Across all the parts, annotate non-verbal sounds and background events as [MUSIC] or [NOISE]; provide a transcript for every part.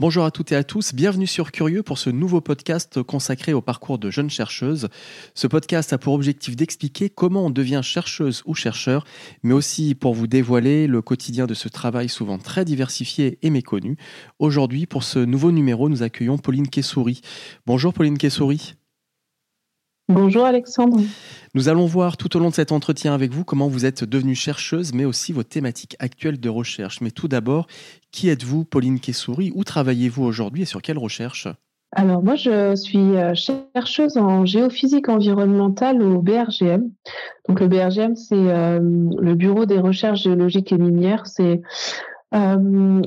Bonjour à toutes et à tous, bienvenue sur Curieux pour ce nouveau podcast consacré au parcours de jeunes chercheuses. Ce podcast a pour objectif d'expliquer comment on devient chercheuse ou chercheur, mais aussi pour vous dévoiler le quotidien de ce travail souvent très diversifié et méconnu. Aujourd'hui, pour ce nouveau numéro, nous accueillons Pauline Kessoury. Bonjour Pauline Kessoury. Bonjour Alexandre. Nous allons voir tout au long de cet entretien avec vous comment vous êtes devenue chercheuse, mais aussi vos thématiques actuelles de recherche. Mais tout d'abord, qui êtes-vous, Pauline Kessoury? Où travaillez-vous aujourd'hui et sur quelle recherche? Alors moi, je suis euh, chercheuse en géophysique environnementale au BRGM. Donc le BRGM, c'est euh, le Bureau des recherches géologiques et minières. C'est euh,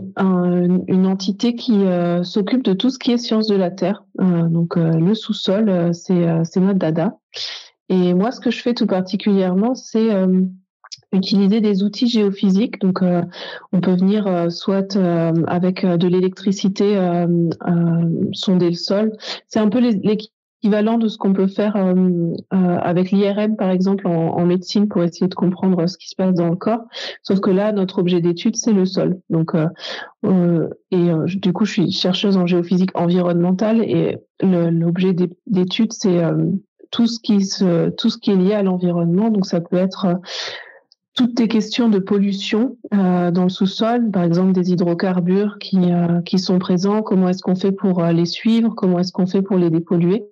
une entité qui euh, s'occupe de tout ce qui est sciences de la Terre. Euh, donc le sous-sol, c'est notre dada. Et moi, ce que je fais tout particulièrement, c'est utiliser des outils géophysiques. Donc, on peut venir soit avec de l'électricité sonder le sol. C'est un peu l'équipe équivalent de ce qu'on peut faire euh, euh, avec l'IRM, par exemple, en, médecine, pour essayer de comprendre ce qui se passe dans le corps. Sauf que là, notre objet d'étude, c'est le sol. Donc, euh, et du coup, je suis chercheuse en géophysique environnementale et l'objet d'étude, c'est tout ce qui se, tout ce qui est lié à l'environnement. Donc, ça peut être toutes les questions de pollution euh, dans le sous-sol, par exemple des hydrocarbures qui, qui sont présents, comment est-ce qu'on fait pour les suivre, comment est-ce qu'on fait pour les dépolluer?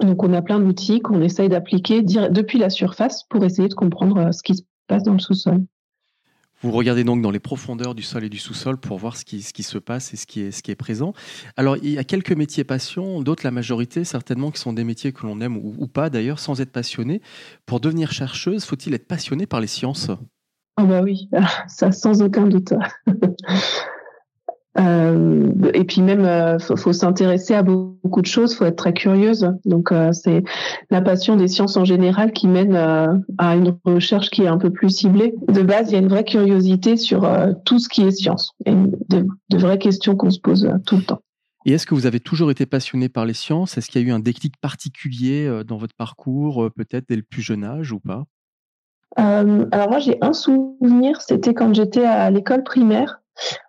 Donc, on a plein d'outils qu'on essaye d'appliquer depuis la surface pour essayer de comprendre euh, ce qui se passe dans le sous-sol. Vous regardez donc dans les profondeurs du sol et du sous-sol pour voir ce qui, ce qui se passe et ce qui, est, ce qui est présent. Alors, il y a quelques métiers passion, d'autres, la majorité, certainement, qui sont des métiers que l'on aime ou, ou, pas d'ailleurs, sans être passionné. Pour devenir chercheuse, faut-il être passionné par les sciences? Ah, bah oui, [LAUGHS] ça sans aucun doute. [LAUGHS] Euh, et puis même, euh, faut, s'intéresser à beaucoup de choses, faut être très curieuse. Donc euh, c'est la passion des sciences en général qui mène à une recherche qui est un peu plus ciblée. De base, il y a une vraie curiosité sur tout ce qui est science, et de, de vraies questions qu'on se pose tout le temps. Et est-ce que vous avez toujours été passionné par les sciences? Est-ce qu'il y a eu un déclic particulier dans votre parcours, peut-être dès le plus jeune âge ou pas? Alors moi, j'ai un souvenir, c'était quand j'étais à l'école primaire.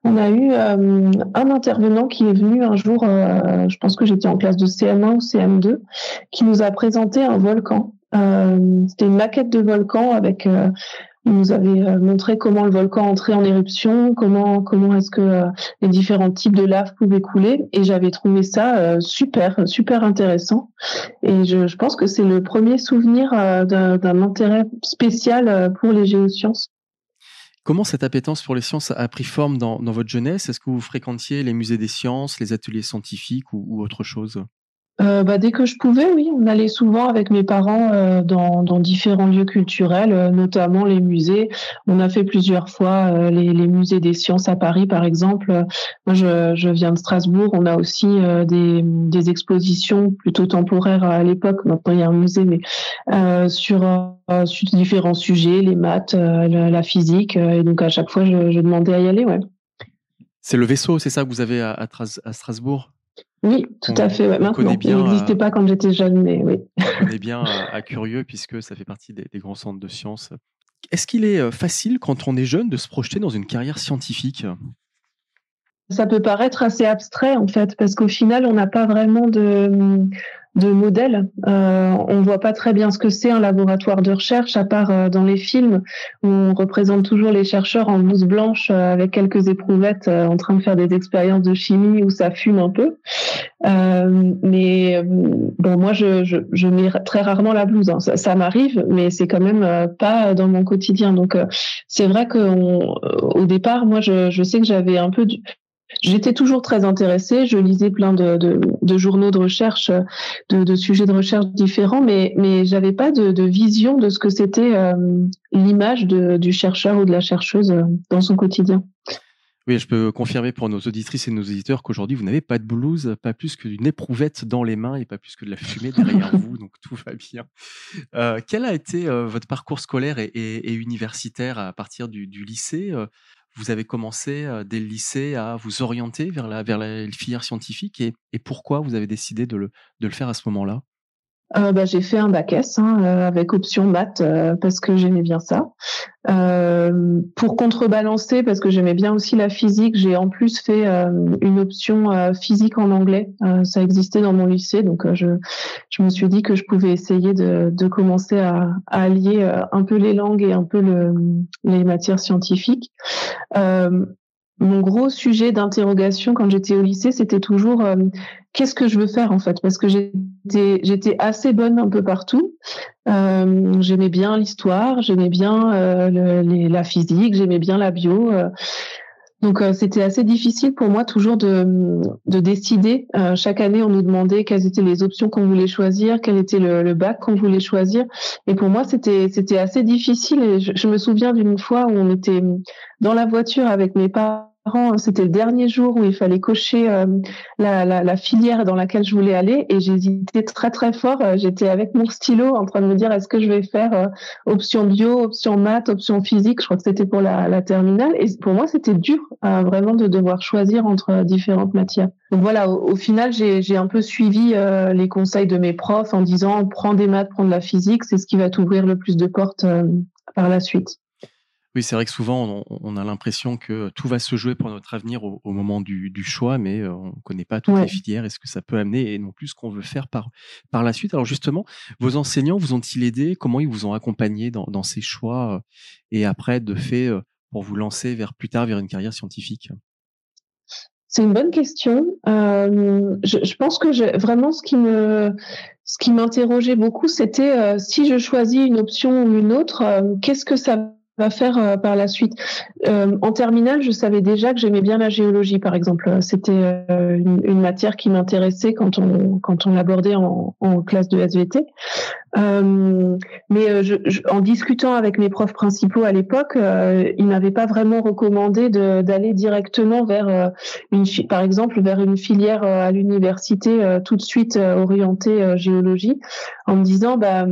On a eu euh, un intervenant qui est venu un jour, euh, je pense que j'étais en classe de CM1 ou CM2, qui nous a présenté un volcan. Euh, c'était une maquette de volcan avec il nous avait montré comment le volcan entrait en éruption, comment comment est-ce que les différents types de lave pouvaient couler, et j'avais trouvé ça super super intéressant. Et je, je pense que c'est le premier souvenir d'un intérêt spécial pour les géosciences. Comment cette appétence pour les sciences a pris forme dans, votre jeunesse? Est-ce que vous fréquentiez les musées des sciences, les ateliers scientifiques ou autre chose? Euh, bah, dès que je pouvais, oui. On allait souvent avec mes parents euh, dans, différents lieux culturels, euh, notamment les musées. On a fait plusieurs fois les, musées des sciences à Paris, par exemple. Moi, je, viens de Strasbourg. On a aussi des, expositions plutôt temporaires à l'époque. Maintenant, il y a un musée, mais sur, différents sujets, les maths, la, physique. et donc, à chaque fois, je, demandais à y aller. Ouais. C'est le vaisseau, c'est ça que vous avez à Strasbourg? Oui, tout à fait. Maintenant, il n'existait pas quand j'étais jeune, mais oui. On [LAUGHS] connaît bien à, Curieux puisque ça fait partie des, grands centres de sciences. Est-ce qu'il est euh, facile quand on est jeune de se projeter dans une carrière scientifique? Ça peut paraître assez abstrait en fait, parce qu'au final, on n'a pas vraiment de, de modèle. Euh, on voit pas très bien ce que c'est un laboratoire de recherche, à part euh, dans les films où on représente toujours les chercheurs en blouse blanche euh, avec quelques éprouvettes euh, en train de faire des expériences de chimie où ça fume un peu. mais bon, moi, je, je, je, mets très rarement la blouse. Hein. Ça, ça m'arrive, mais c'est quand même pas dans mon quotidien. Donc, c'est vrai qu'au départ, moi, je, je sais que j'avais un peu du, J'étais toujours très intéressée. Je lisais plein de, de, journaux de recherche, de, de, sujets de recherche différents, mais mais j'avais pas de, vision de ce que c'était euh, l'image du chercheur ou de la chercheuse euh, dans son quotidien. Oui, je peux confirmer pour nos auditrices et nos éditeurs qu'aujourd'hui, vous n'avez pas de blouse, pas plus que d'une éprouvette dans les mains et pas plus que de la fumée derrière [LAUGHS] vous, donc tout va bien. Euh, quel a été votre parcours scolaire et, et, universitaire à partir du, du lycée vous avez commencé dès le lycée à vous orienter vers la, vers filière scientifique et, pourquoi vous avez décidé de le faire à ce moment-là? Euh, bah, j'ai fait un bac S hein, euh, avec option maths euh, parce que j'aimais bien ça. Euh, pour contrebalancer, parce que j'aimais bien aussi la physique, j'ai en plus fait une option physique en anglais. ça existait dans mon lycée, donc je, je me suis dit que je pouvais essayer de, de commencer à, à allier un peu les langues et un peu le, les matières scientifiques mon gros sujet d'interrogation quand j'étais au lycée, c'était toujours euh, qu'est-ce que je veux faire en fait, parce que j'étais j'étais assez bonne un peu partout. Euh, j'aimais bien l'histoire, j'aimais bien euh, la physique, j'aimais bien la bio. donc c'était assez difficile pour moi toujours de, de décider. chaque année, on nous demandait quelles étaient les options qu'on voulait choisir, quel était le, le bac qu'on voulait choisir. Et pour moi, c'était c'était assez difficile. Et je, je me souviens d'une fois où on était dans la voiture avec mes parents c'était le dernier jour où il fallait cocher euh, la, filière dans laquelle je voulais aller et j'hésitais très très fort. Euh, j'étais avec mon stylo en train de me dire est-ce que je vais faire euh, option bio, option maths, option physique? Je crois que c'était pour la, terminale et pour moi c'était dur vraiment de devoir choisir entre différentes matières. Donc voilà, au, au final j'ai un peu suivi les conseils de mes profs en disant prends des maths, prends de la physique, c'est ce qui va t'ouvrir le plus de portes par la suite. Oui, c'est vrai que souvent, on, a l'impression que tout va se jouer pour notre avenir au, moment du, choix, mais euh, on ne connaît pas toutes les filières et ce que ça peut amener et non plus ce qu'on veut faire par, par la suite. Alors justement, vos enseignants vous ont-ils aidé? Comment ils vous ont accompagné dans, ces choix euh, et après, de fait, euh, pour vous lancer vers plus tard vers une carrière scientifique? C'est une bonne question. je, pense que vraiment ce qui me ce qui m'interrogeait beaucoup, c'était si je choisis une option ou une autre, qu'est-ce que ça va faire euh, par la suite. Euh, en terminale, je savais déjà que j'aimais bien la géologie, par exemple. C'était euh, une, matière qui m'intéressait quand on quand on l'abordait en, classe de SVT. mais en discutant avec mes profs principaux à l'époque, ils n'avaient pas vraiment recommandé d'aller directement vers une, par exemple, vers une filière à l'université tout de suite orientée géologie, en me disant, bah,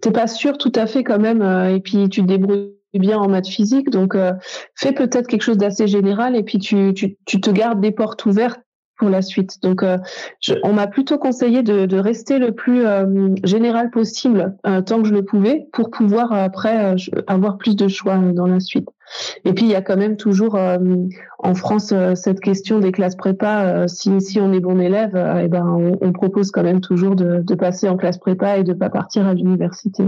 t'es pas sûr tout à fait quand même, et puis tu te débrouilles bien en maths physique, donc euh, fais peut-être quelque chose d'assez général et puis tu, tu, tu, te gardes des portes ouvertes pour la suite. Donc, euh, on m'a plutôt conseillé de, de, rester le plus euh, général possible tant que je le pouvais pour pouvoir après avoir plus de choix dans la suite. Et puis il y a quand même toujours en France cette question des classes prépa. si, si on est bon élève, eh ben on, propose quand même toujours de, passer en classe prépa et de pas partir à l'université.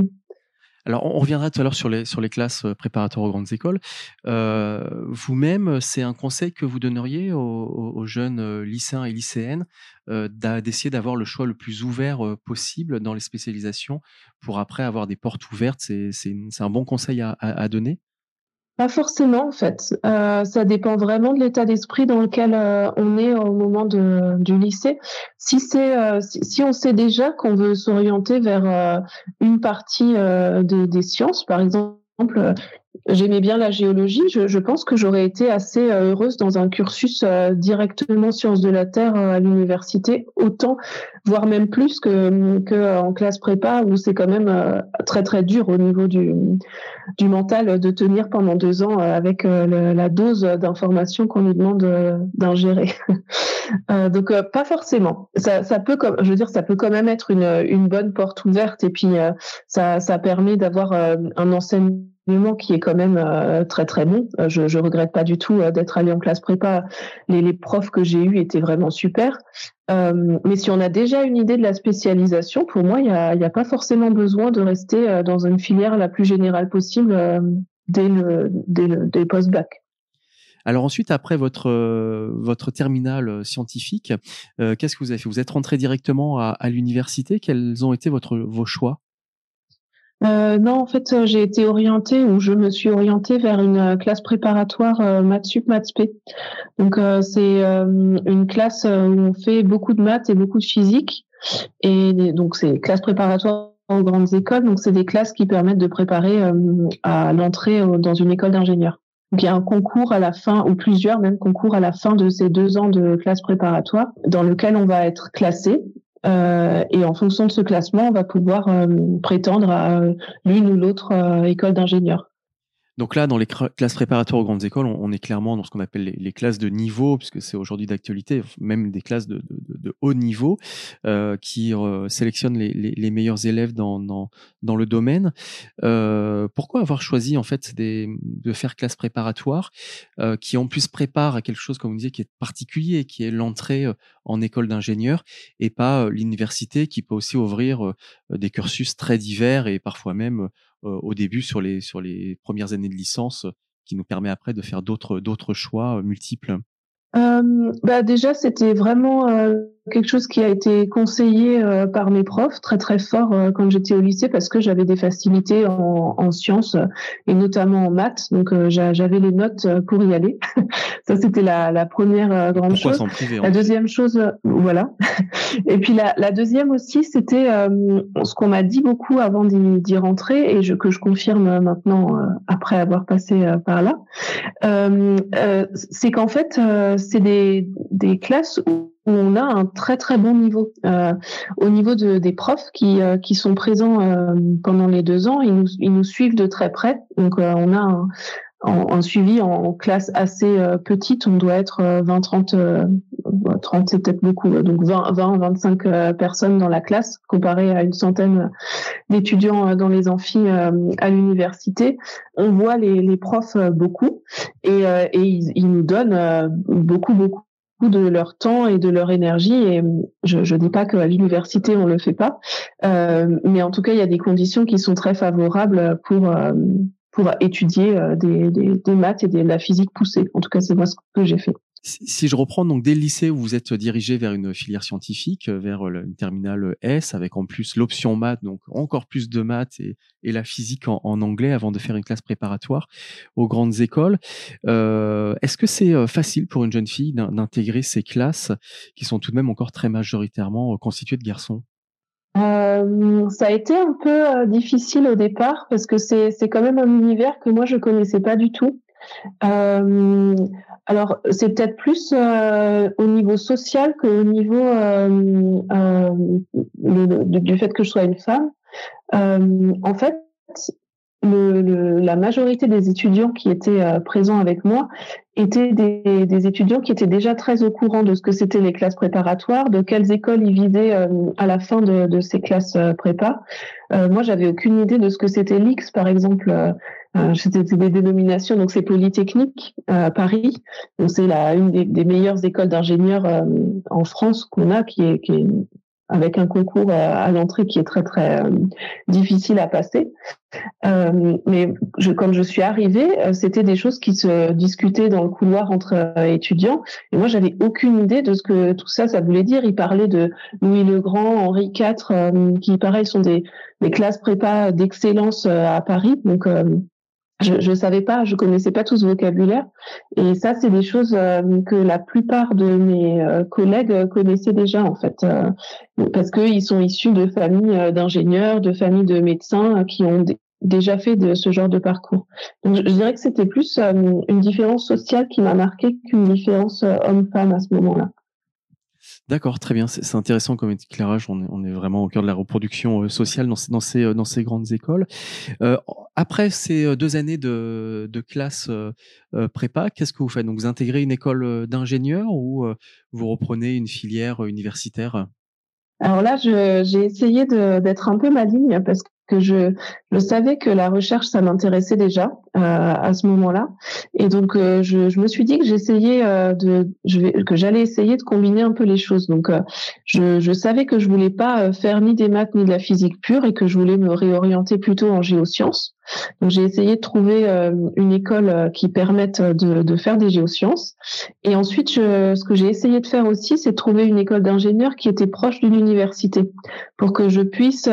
Alors, on reviendra tout à l'heure sur les, sur les classes euh, préparatoires aux grandes écoles. Euh, vous-même, c'est un conseil que vous donneriez aux, jeunes euh, lycéens et lycéennes d'essayer d'avoir le choix le plus ouvert possible dans les spécialisations pour après avoir des portes ouvertes? C'est un bon conseil à donner? Pas forcément, en fait. Euh, ça dépend vraiment de l'état d'esprit dans lequel euh, on est au moment de, du lycée. Si euh, si, on sait déjà qu'on veut s'orienter vers une partie des, sciences, par exemple, j'aimais bien la géologie. Je, je pense que j'aurais été assez heureuse dans un cursus directement sciences de la terre à l'université, autant, voire même plus que, que en classe prépa où c'est quand même très très dur au niveau du du mental de tenir pendant deux ans euh, avec euh, la dose d'informations qu'on nous demande euh, d'ingérer. [LAUGHS] donc pas forcément. Ça, ça, peut, je veux dire, ça peut quand même être une, une bonne porte ouverte et puis ça, ça permet d'avoir un enseignement qui est quand même très très bon. Je, je regrette pas du tout d'être allé en classe prépa. Les, profs que j'ai eus étaient vraiment super. Euh, mais si on a déjà une idée de la spécialisation, pour moi, il n'y a, pas forcément besoin de rester euh, dans une filière la plus générale possible euh, dès le, dès le post-bac. Alors ensuite, après votre votre terminale scientifique, qu'est-ce que vous avez fait? Vous êtes rentré directement à, à l'université. Quels ont été votre vos choix? Non, en fait, j'ai été orientée ou je me suis orientée vers une classe préparatoire euh, maths sup maths p. Donc c'est une classe où on fait beaucoup de maths et beaucoup de physique. Et donc c'est classe préparatoire aux grandes écoles. Donc c'est des classes qui permettent de préparer à l'entrée dans une école d'ingénieurs. Donc il y a un concours à la fin, ou plusieurs même concours à la fin de ces deux ans de classe préparatoire, dans lequel on va être classé. Euh, et en fonction de ce classement, on va pouvoir euh, prétendre à l'une ou l'autre euh, école d'ingénieur. Donc là, dans les classes préparatoires aux grandes écoles, on, est clairement dans ce qu'on appelle les, classes de niveau, puisque c'est aujourd'hui d'actualité, même des classes de, haut niveau, euh, qui euh, sélectionnent les, meilleurs élèves dans, le domaine. Euh, pourquoi avoir choisi en fait de faire classes préparatoires qui en plus préparent à quelque chose, comme vous disiez, qui est particulier, qui est l'entrée en école d'ingénieur, et pas l'université qui peut aussi ouvrir des cursus très divers et parfois même au début sur les, sur les premières années de licence qui nous permet après de faire d'autres, d'autres choix euh, multiples? Euh, bah déjà, c'était vraiment euh, quelque chose qui a été conseillé euh, par mes profs très très fort euh, quand j'étais au lycée parce que j'avais des facilités en, en, sciences et notamment en maths. Donc j'avais les notes pour y aller. [LAUGHS] Ça c'était la, la, première grande Pourquoi chose. Priver, la deuxième chose, voilà. [LAUGHS] et puis la, la deuxième aussi, c'était ce qu'on m'a dit beaucoup avant d'y rentrer et je, que je confirme maintenant après avoir passé par là. C'est qu'en fait c'est des, des classes où on a un très très bon niveau. Euh, au niveau de, des profs qui, euh, qui sont présents euh, pendant les deux ans, ils nous, ils nous suivent de très près. Donc on a un, suivi en classe assez petite, on doit être 20, 30, 30 c'est peut-être beaucoup, donc 20, 20 25 personnes dans la classe, comparé à une centaine d'étudiants dans les amphis à l'université. On voit les, profs beaucoup et, ils, nous donnent beaucoup, beaucoup de leur temps et de leur énergie. Et je ne dis pas qu'à l'université on le fait pas, euh, mais en tout cas il y a des conditions qui sont très favorables pour pour étudier euh, des, des, maths et de la physique poussée. En tout cas, c'est moi ce que j'ai fait. Si je reprends donc dès le lycée où vous êtes dirigé vers une filière scientifique, euh, vers une terminale S, avec en plus l'option maths, donc encore plus de maths et, la physique en, en, anglais avant de faire une classe préparatoire aux grandes écoles. Euh, Est-ce que c'est euh, facile pour une jeune fille d'intégrer ces classes qui sont tout de même encore très majoritairement constituées de garçons? Euh, ça a été un peu euh, difficile au départ parce que c'est quand même un univers que moi je connaissais pas du tout. Euh, alors c'est peut-être plus euh, au niveau social qu'au niveau du fait que je sois une femme. en fait, la majorité des étudiants qui étaient euh, présents avec moi étaient des, étudiants qui étaient déjà très au courant de ce que c'était les classes préparatoires, de quelles écoles ils visaient euh, à la fin de, ces classes euh, prépa. moi, j'avais aucune idée de ce que c'était l'X, par exemple. C'était des dénominations, donc c'est Polytechnique à Paris. Donc c'est la une des, des meilleures écoles d'ingénieurs en France qu'on a, qui est, qui est avec un concours à, l'entrée qui est très très euh, difficile à passer. Euh, mais je, quand je suis arrivée, euh, c'était des choses qui se discutaient dans le couloir entre étudiants. Et moi, j'avais aucune idée de ce que tout ça, ça voulait dire. Ils parlaient de Louis le Grand, Henri IV, qui pareil sont des, des classes prépa d'excellence à Paris. Donc je ne savais pas, je connaissais pas tout ce vocabulaire. Et ça, c'est des choses euh, que la plupart de mes euh, collègues connaissaient déjà, en fait, euh, parce qu'ils sont issus de familles d'ingénieurs, de familles de médecins qui ont déjà fait ce genre de parcours. Donc, je, dirais que c'était plus une différence sociale qui m'a marqué qu'une différence homme-femme à ce moment-là. D'accord, très bien. C'est intéressant comme éclairage. On est, vraiment au cœur de la reproduction euh, sociale euh, dans ces grandes écoles. Euh, après ces deux années de, classe prépa, qu'est-ce que vous faites? Donc, vous intégrez une école d'ingénieur ou vous reprenez une filière universitaire? Alors là, j'ai essayé d'être un peu maligne parce que je, je savais que la recherche, ça m'intéressait déjà euh, à ce moment-là. Et donc, euh, je, je, me suis dit que j'essayais euh, de, je vais, que j'allais essayer de combiner un peu les choses. Donc, euh, je, je, savais que je voulais pas faire ni des maths ni de la physique pure et que je voulais me réorienter plutôt en géosciences. Donc j'ai essayé de trouver une école qui permette de, de, faire des géosciences. Et ensuite, je, ce que j'ai essayé de faire aussi, c'est trouver une école d'ingénieurs qui était proche d'une université pour que je puisse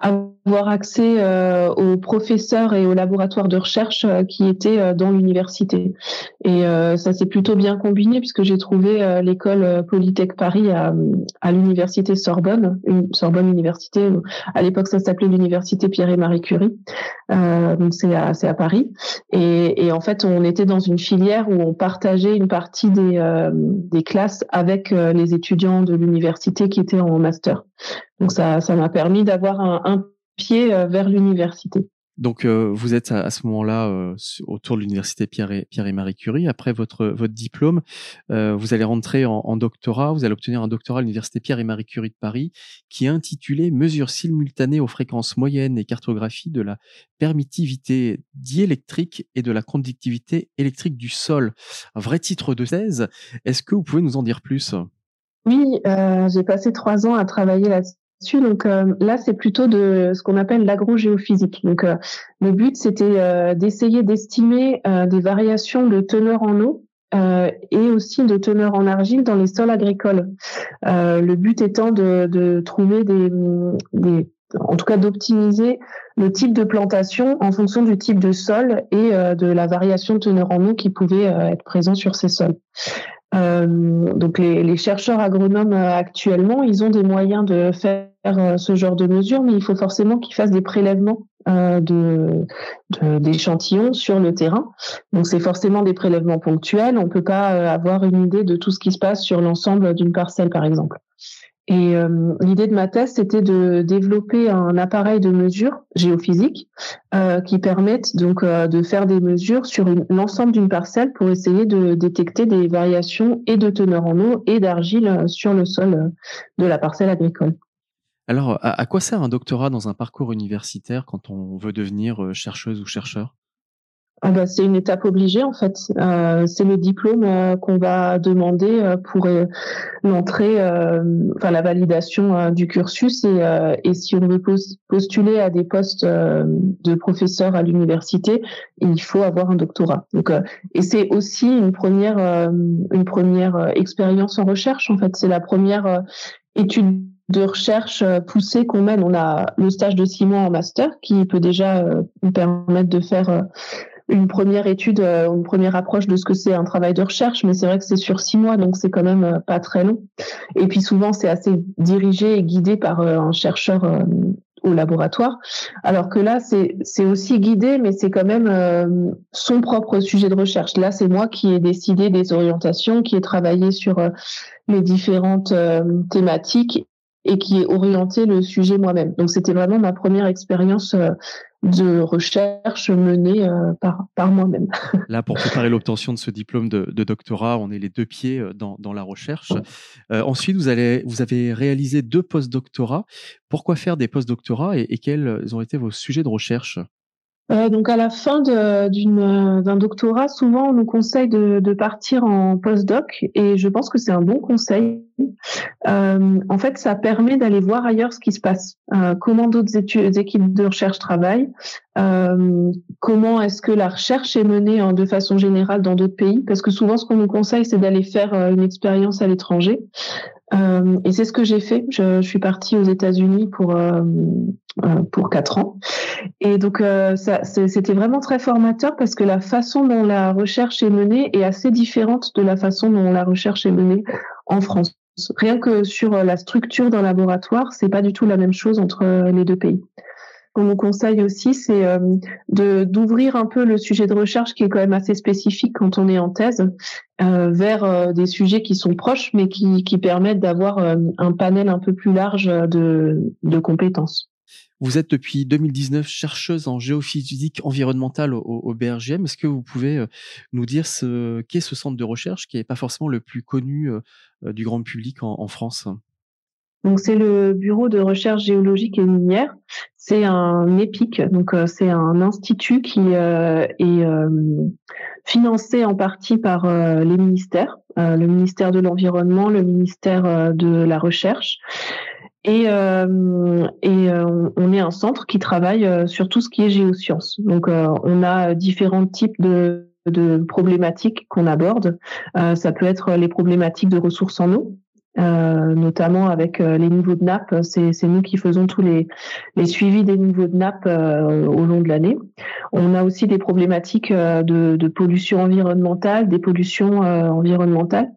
avoir accès aux professeurs et aux laboratoires de recherche qui étaient dans l'université. Et ça s'est plutôt bien combiné puisque j'ai trouvé l'école Polytech Paris à, à l'université Sorbonne, une Sorbonne Université. À l'époque, ça s'appelait l'université Pierre et Marie Curie. Euh, c'est à, à Paris. Et, et, en fait, on était dans une filière où on partageait une partie des, euh, des classes avec euh, les étudiants de l'université qui étaient en master. Donc ça, ça m'a permis d'avoir un, un pied vers l'université. Donc, euh, vous êtes à, ce moment-là euh, autour de l'université Pierre et, Marie Curie. Après votre, diplôme, euh, vous allez rentrer en, doctorat. Vous allez obtenir un doctorat à l'université Pierre et Marie Curie de Paris, qui est intitulé Mesures simultanées aux fréquences moyennes et cartographie de la permittivité diélectrique et de la conductivité électrique du sol. Un vrai titre de thèse. Est-ce que vous pouvez nous en dire plus? Oui, j'ai passé trois ans à travailler donc euh, là, c'est plutôt de ce qu'on appelle l'agro-géophysique. Donc euh, le but, c'était euh, d'essayer d'estimer des variations de teneur en eau et aussi de teneur en argile dans les sols agricoles. le but étant de, trouver des, en tout cas d'optimiser le type de plantation en fonction du type de sol et de la variation de teneur en eau qui pouvait être présent sur ces sols. Euh, donc les, chercheurs agronomes euh, actuellement, ils ont des moyens de faire euh, ce genre de mesures, mais il faut forcément qu'ils fassent des prélèvements de d'échantillons sur le terrain. Donc c'est forcément des prélèvements ponctuels. On peut pas avoir une idée de tout ce qui se passe sur l'ensemble d'une parcelle, par exemple. Et euh, l'idée de ma thèse, c'était de développer un appareil de mesure géophysique euh, qui permette donc euh, de faire des mesures sur l'ensemble d'une parcelle pour essayer de détecter des variations et de teneur en eau et d'argile sur le sol de la parcelle agricole. Alors, à quoi sert un doctorat dans un parcours universitaire quand on veut devenir chercheuse ou chercheur? Ah bah, c'est une étape obligée en fait. Euh, c'est le diplôme euh, qu'on va demander euh, pour l'entrée, enfin la validation du cursus et, et, si on veut postuler à des postes de professeur à l'université, il faut avoir un doctorat. Donc et c'est aussi une première une première expérience en recherche en fait. C'est la première étude de recherche poussée qu'on mène. On a le stage de six mois en master qui peut déjà nous permettre de faire une première étude, euh, une première approche de ce que c'est un travail de recherche, mais c'est vrai que c'est sur six mois, donc c'est quand même euh, pas très long. Et puis souvent, c'est assez dirigé et guidé par euh, un chercheur au laboratoire. Alors que là, c'est c'est aussi guidé, mais c'est quand même son propre sujet de recherche. Là, c'est moi qui ai décidé des orientations, qui ai travaillé sur les différentes thématiques et qui ai orienté le sujet moi-même. Donc c'était vraiment ma première expérience de recherche menée euh, par, par moi-même. [LAUGHS] Là, pour préparer l'obtention de ce diplôme de, doctorat, on est les deux pieds euh, dans, dans la recherche. Euh, ensuite, vous, allez, vous avez réalisé deux post-doctorats. Pourquoi faire des post-doctorats et, et quels ont été vos sujets de recherche? Euh, donc à la fin d'un doctorat, souvent on nous conseille de, partir en postdoc et je pense que c'est un bon conseil. Euh, en fait, ça permet d'aller voir ailleurs ce qui se passe, euh, comment d'autres équipes de recherche travaillent, euh, comment est-ce que la recherche est menée hein, de façon générale dans d'autres pays, parce que souvent ce qu'on nous conseille c'est d'aller faire une expérience à l'étranger. Euh, et c'est ce que j'ai fait. Je, je, suis partie aux États-Unis pour euh, euh pour quatre ans. Et donc euh, c'était vraiment très formateur parce que la façon dont la recherche est menée est assez différente de la façon dont la recherche est menée en France. Rien que sur la structure d'un laboratoire, c'est pas du tout la même chose entre les deux pays qu'on nous conseille aussi, c'est euh, d'ouvrir un peu le sujet de recherche qui est quand même assez spécifique quand on est en thèse euh, vers euh, des sujets qui sont proches, mais qui, permettent d'avoir un panel un peu plus large de, compétences. Vous êtes depuis 2019 chercheuse en géophysique environnementale au, BRGM. Est-ce que vous pouvez nous dire ce qu'est ce centre de recherche qui n'est pas forcément le plus connu du grand public en France? Donc c'est le Bureau de recherche géologique et minière. C'est un EPIC, donc euh, c'est un institut qui euh, est euh, financé en partie par les ministères, le ministère de l'environnement, le ministère de la recherche. Et, on est un centre qui travaille sur tout ce qui est géosciences. Donc, on a différents types de problématiques qu'on aborde. ça peut être les problématiques de ressources en eau, euh, notamment avec les niveaux de nappe. C'est nous qui faisons tous les, les suivis des niveaux de nappe euh, au long de l'année. On a aussi des problématiques de, de pollution environnementale, des pollutions environnementales.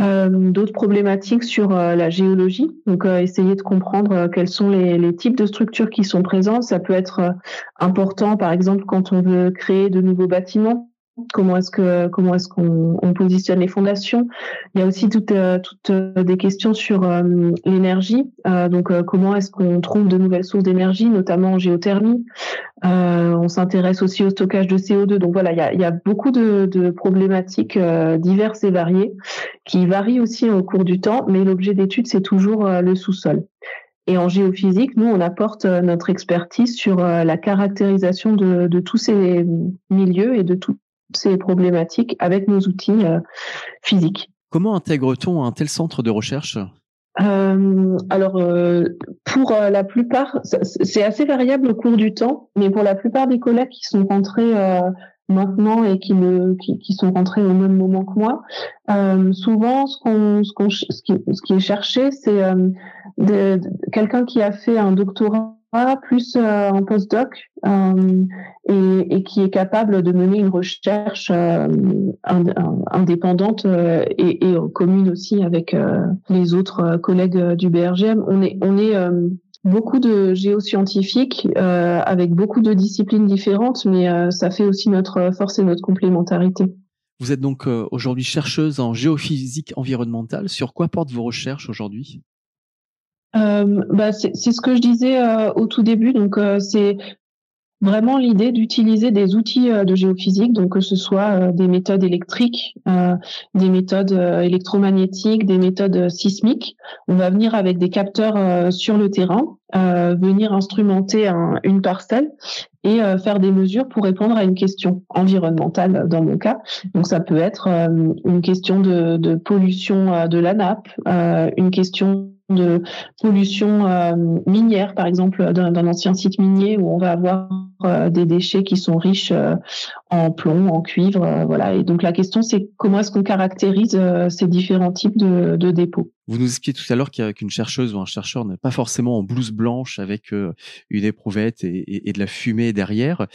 Euh, d'autres problématiques sur euh, la géologie, donc euh, essayer de comprendre quels sont les, les, types de structures qui sont présentes. Ça peut être important, par exemple, quand on veut créer de nouveaux bâtiments comment est-ce que comment est-ce qu'on on positionne les fondations? Il y a aussi toutes euh, toutes euh, des questions sur euh, l'énergie. donc comment est-ce qu'on trouve de nouvelles sources d'énergie, notamment en géothermie? on s'intéresse aussi au stockage de CO2. Donc voilà, il y a, il y a beaucoup de, de problématiques diverses et variées qui varient aussi au cours du temps, mais l'objet d'étude c'est toujours le sous-sol. Et en géophysique, nous, on apporte notre expertise sur la caractérisation de, de tous ces milieux et de tout, ces problématiques avec nos outils euh, physiques. Comment intègre-t-on un tel centre de recherche? Euh, alors, euh, pour la plupart, c'est assez variable au cours du temps, mais pour la plupart des collègues qui sont rentrés maintenant et qui, me, qui, sont rentrés au même moment que moi, souvent, ce, qu'on, ce, qu'on, ce, qui, ce qui est cherché, c'est quelqu'un qui a fait un doctorat plus euh, en postdoc euh, et, et, qui est capable de mener une recherche euh, indépendante et, commune aussi avec les autres collègues du BRGM. On est, beaucoup de géoscientifiques avec beaucoup de disciplines différentes, mais ça fait aussi notre force et notre complémentarité. Vous êtes donc aujourd'hui chercheuse en géophysique environnementale. Sur quoi portent vos recherches aujourd'hui? Bah c'est ce que je disais euh, au tout début. Donc, euh, c'est vraiment l'idée d'utiliser des outils de géophysique, donc que ce soit des méthodes électriques, des méthodes électromagnétiques, des méthodes sismiques. On va venir avec des capteurs sur le terrain, venir instrumenter une parcelle et faire des mesures pour répondre à une question environnementale dans mon cas. Donc ça peut être une question de, de pollution de la nappe, une question de pollution euh, minière, par exemple, d'un ancien site minier où on va avoir euh, des déchets qui sont riches euh, en plomb, en cuivre, voilà. Et donc la question, c'est comment est-ce qu'on caractérise ces différents types de, dépôts? Vous nous expliquiez tout à l'heure qu'une chercheuse ou un chercheur n'est pas forcément en blouse blanche avec une éprouvette et, de la fumée derrière.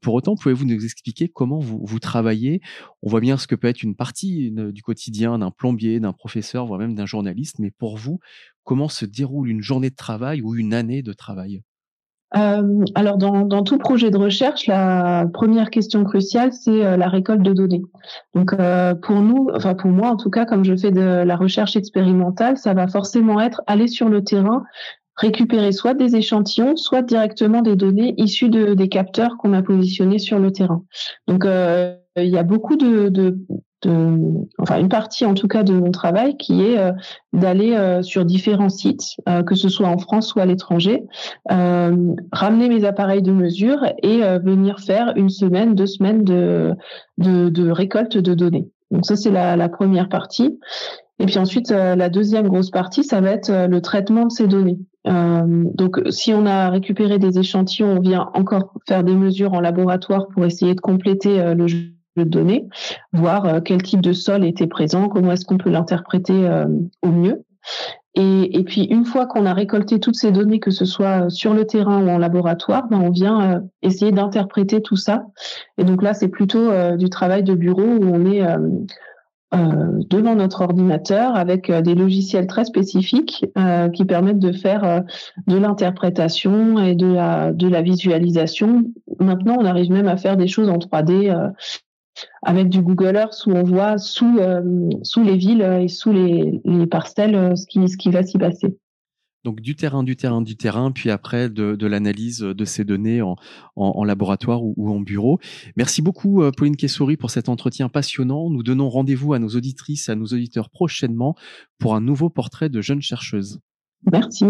pour autant, pouvez-vous nous expliquer comment vous travaillez? On voit bien ce que peut être une partie du quotidien d'un plombier, d'un professeur, voire même d'un journaliste, mais pour vous, comment se déroule une journée de travail ou une année de travail? Euh, alors dans, dans, tout projet de recherche, la première question cruciale, c'est euh, la récolte de données. Donc euh, pour nous, enfin pour moi en tout cas, comme je fais de la recherche expérimentale, ça va forcément être aller sur le terrain, récupérer soit des échantillons, soit directement des données issues de, des capteurs qu'on a positionnés sur le terrain. Donc il y a beaucoup de, de, enfin une partie en tout cas de mon travail qui est euh, d'aller euh, sur différents sites, euh, que ce soit en France ou à l'étranger, ramener mes appareils de mesure et venir faire une semaine, deux semaines de, de, récolte de données. Donc ça c'est la, la, première partie. Et puis ensuite la deuxième grosse partie, ça va être le traitement de ces données. donc, si on a récupéré des échantillons, on vient encore faire des mesures en laboratoire pour essayer de compléter le jeu données, voir euh, quel type de sol était présent, comment est-ce qu'on peut l'interpréter euh, au mieux. Et, puis une fois qu'on a récolté toutes ces données, que ce soit sur le terrain ou en laboratoire, ben on vient euh, essayer d'interpréter tout ça. Et donc là, c'est plutôt du travail de bureau où on est devant notre ordinateur avec des logiciels très spécifiques qui permettent de faire de l'interprétation et de la, de la visualisation. Maintenant, on arrive même à faire des choses en 3D avec du Google Earth où on voit sous, euh, sous les villes et sous les, les parcelles euh, ce qui, ce qui va s'y passer. Donc du terrain, du terrain, du terrain, puis après de, de l'analyse de ces données en, en, laboratoire ou, en bureau. Merci beaucoup euh, Pauline Kessoury pour cet entretien passionnant. Nous donnons rendez-vous à nos auditrices, à nos auditeurs prochainement pour un nouveau portrait de jeune chercheuse. Merci.